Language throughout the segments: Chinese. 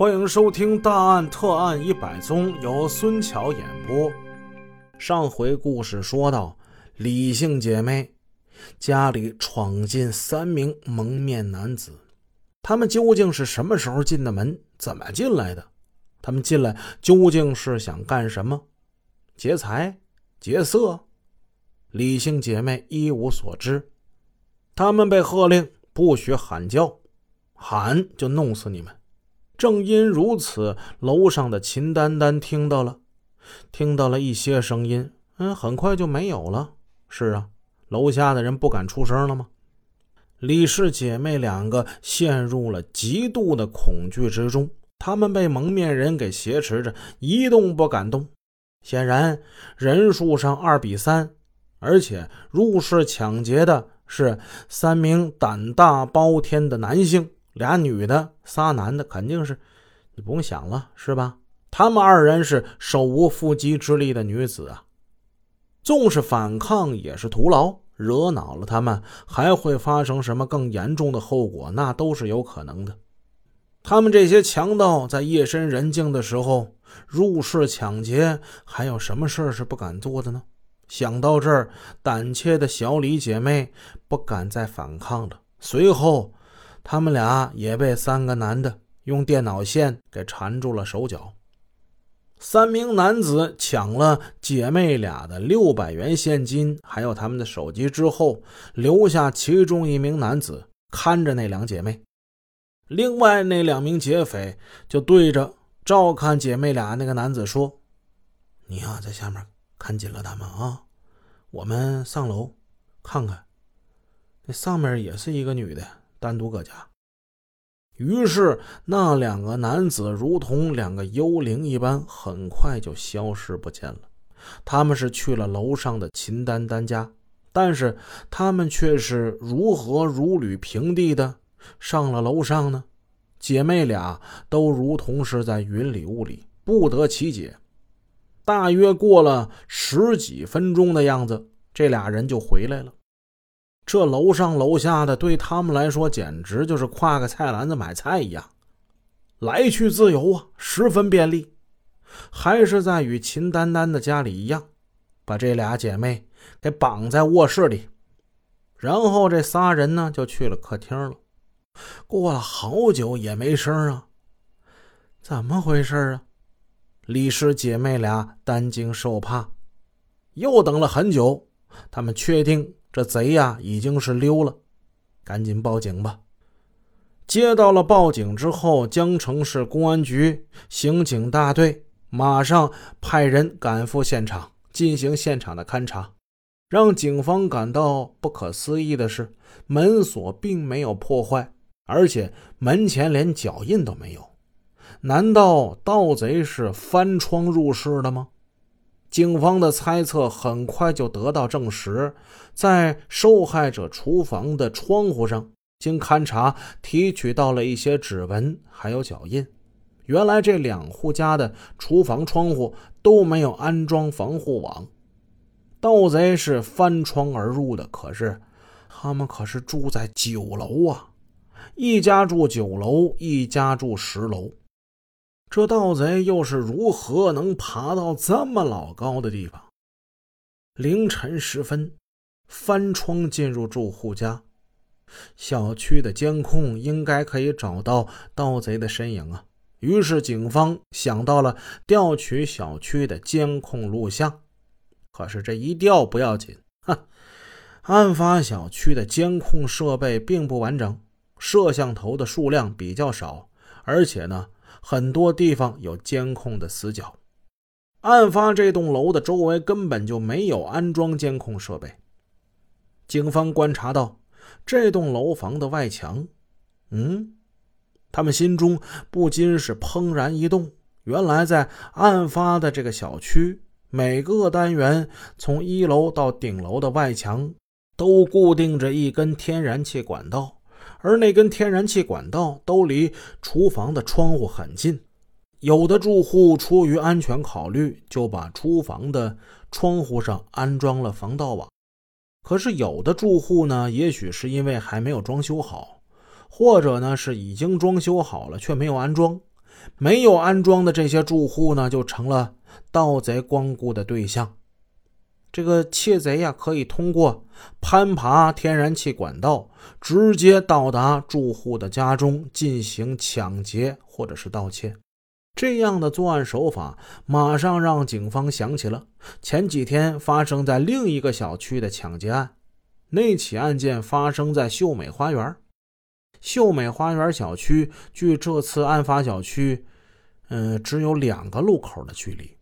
欢迎收听《大案特案一百宗》，由孙桥演播。上回故事说到，李姓姐妹家里闯进三名蒙面男子，他们究竟是什么时候进的门？怎么进来的？他们进来究竟是想干什么？劫财、劫色？李姓姐妹一无所知。他们被喝令不许喊叫，喊就弄死你们。正因如此，楼上的秦丹丹听到了，听到了一些声音，嗯，很快就没有了。是啊，楼下的人不敢出声了吗？李氏姐妹两个陷入了极度的恐惧之中，她们被蒙面人给挟持着，一动不敢动。显然人数上二比三，而且入室抢劫的是三名胆大包天的男性。俩女的，仨男的，肯定是你不用想了，是吧？他们二人是手无缚鸡之力的女子啊，纵是反抗也是徒劳。惹恼了他们，还会发生什么更严重的后果？那都是有可能的。他们这些强盗在夜深人静的时候入室抢劫，还有什么事是不敢做的呢？想到这儿，胆怯的小李姐妹不敢再反抗了。随后。他们俩也被三个男的用电脑线给缠住了手脚。三名男子抢了姐妹俩的六百元现金，还有他们的手机之后，留下其中一名男子看着那两姐妹。另外那两名劫匪就对着照看姐妹俩那个男子说：“你呀，在下面看紧了他们啊，我们上楼看看。那上面也是一个女的。”单独搁家，于是那两个男子如同两个幽灵一般，很快就消失不见了。他们是去了楼上的秦丹丹家，但是他们却是如何如履平地的上了楼上呢？姐妹俩都如同是在云里雾里，不得其解。大约过了十几分钟的样子，这俩人就回来了。这楼上楼下的对他们来说，简直就是挎个菜篮子买菜一样，来去自由啊，十分便利。还是在与秦丹丹的家里一样，把这俩姐妹给绑在卧室里，然后这仨人呢就去了客厅了。过了好久也没声啊，怎么回事啊？李氏姐妹俩担惊受怕，又等了很久，他们确定。这贼呀，已经是溜了，赶紧报警吧！接到了报警之后，江城市公安局刑警大队马上派人赶赴现场进行现场的勘查。让警方感到不可思议的是，门锁并没有破坏，而且门前连脚印都没有。难道盗贼是翻窗入室的吗？警方的猜测很快就得到证实，在受害者厨房的窗户上，经勘查提取到了一些指纹，还有脚印。原来这两户家的厨房窗户都没有安装防护网，盗贼是翻窗而入的。可是他们可是住在九楼啊，一家住九楼，一家住十楼。这盗贼又是如何能爬到这么老高的地方？凌晨时分，翻窗进入住户家，小区的监控应该可以找到盗贼的身影啊！于是警方想到了调取小区的监控录像。可是这一调不要紧，哈，案发小区的监控设备并不完整，摄像头的数量比较少，而且呢。很多地方有监控的死角，案发这栋楼的周围根本就没有安装监控设备。警方观察到这栋楼房的外墙，嗯，他们心中不禁是怦然一动。原来在案发的这个小区，每个单元从一楼到顶楼的外墙都固定着一根天然气管道。而那根天然气管道都离厨房的窗户很近，有的住户出于安全考虑，就把厨房的窗户上安装了防盗网。可是有的住户呢，也许是因为还没有装修好，或者呢是已经装修好了却没有安装，没有安装的这些住户呢，就成了盗贼光顾的对象。这个窃贼呀，可以通过攀爬天然气管道，直接到达住户的家中进行抢劫或者是盗窃。这样的作案手法，马上让警方想起了前几天发生在另一个小区的抢劫案。那起案件发生在秀美花园。秀美花园小区距这次案发小区，嗯，只有两个路口的距离。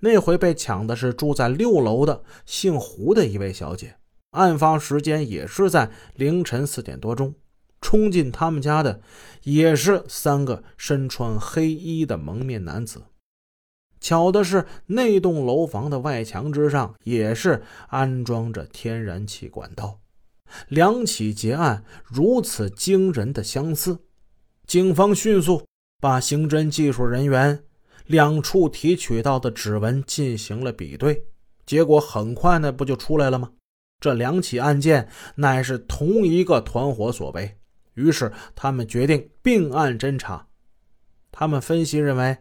那回被抢的是住在六楼的姓胡的一位小姐，案发时间也是在凌晨四点多钟。冲进他们家的也是三个身穿黑衣的蒙面男子。巧的是，那栋楼房的外墙之上也是安装着天然气管道。两起劫案如此惊人的相似，警方迅速把刑侦技术人员。两处提取到的指纹进行了比对，结果很快呢，不就出来了吗？这两起案件乃是同一个团伙所为。于是他们决定并案侦查。他们分析认为，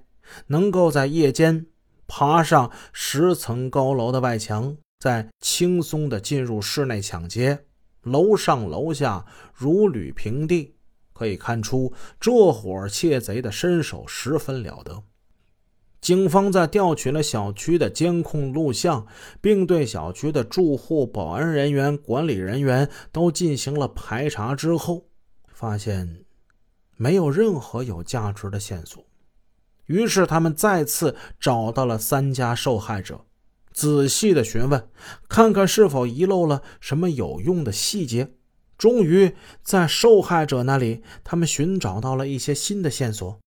能够在夜间爬上十层高楼的外墙，再轻松地进入室内抢劫，楼上楼下如履平地，可以看出这伙窃贼的身手十分了得。警方在调取了小区的监控录像，并对小区的住户、保安人员、管理人员都进行了排查之后，发现没有任何有价值的线索。于是，他们再次找到了三家受害者，仔细的询问，看看是否遗漏了什么有用的细节。终于，在受害者那里，他们寻找到了一些新的线索。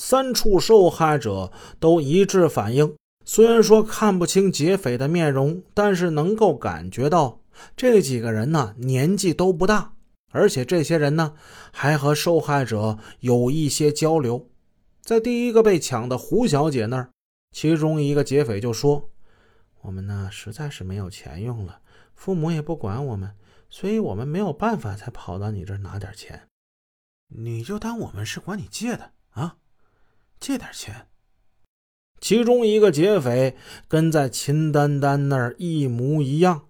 三处受害者都一致反映，虽然说看不清劫匪的面容，但是能够感觉到这几个人呢年纪都不大，而且这些人呢还和受害者有一些交流。在第一个被抢的胡小姐那儿，其中一个劫匪就说：“我们呢实在是没有钱用了，父母也不管我们，所以我们没有办法才跑到你这儿拿点钱。你就当我们是管你借的啊。”借点钱。其中一个劫匪跟在秦丹丹那儿一模一样，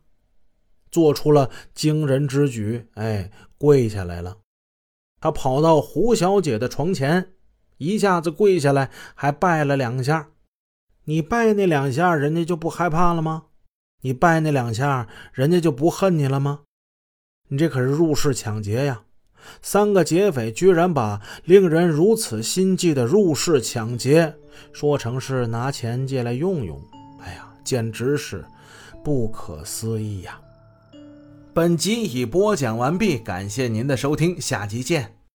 做出了惊人之举，哎，跪下来了。他跑到胡小姐的床前，一下子跪下来，还拜了两下。你拜那两下，人家就不害怕了吗？你拜那两下，人家就不恨你了吗？你这可是入室抢劫呀！三个劫匪居然把令人如此心悸的入室抢劫说成是拿钱借来用用，哎呀，简直是不可思议呀！本集已播讲完毕，感谢您的收听，下集见。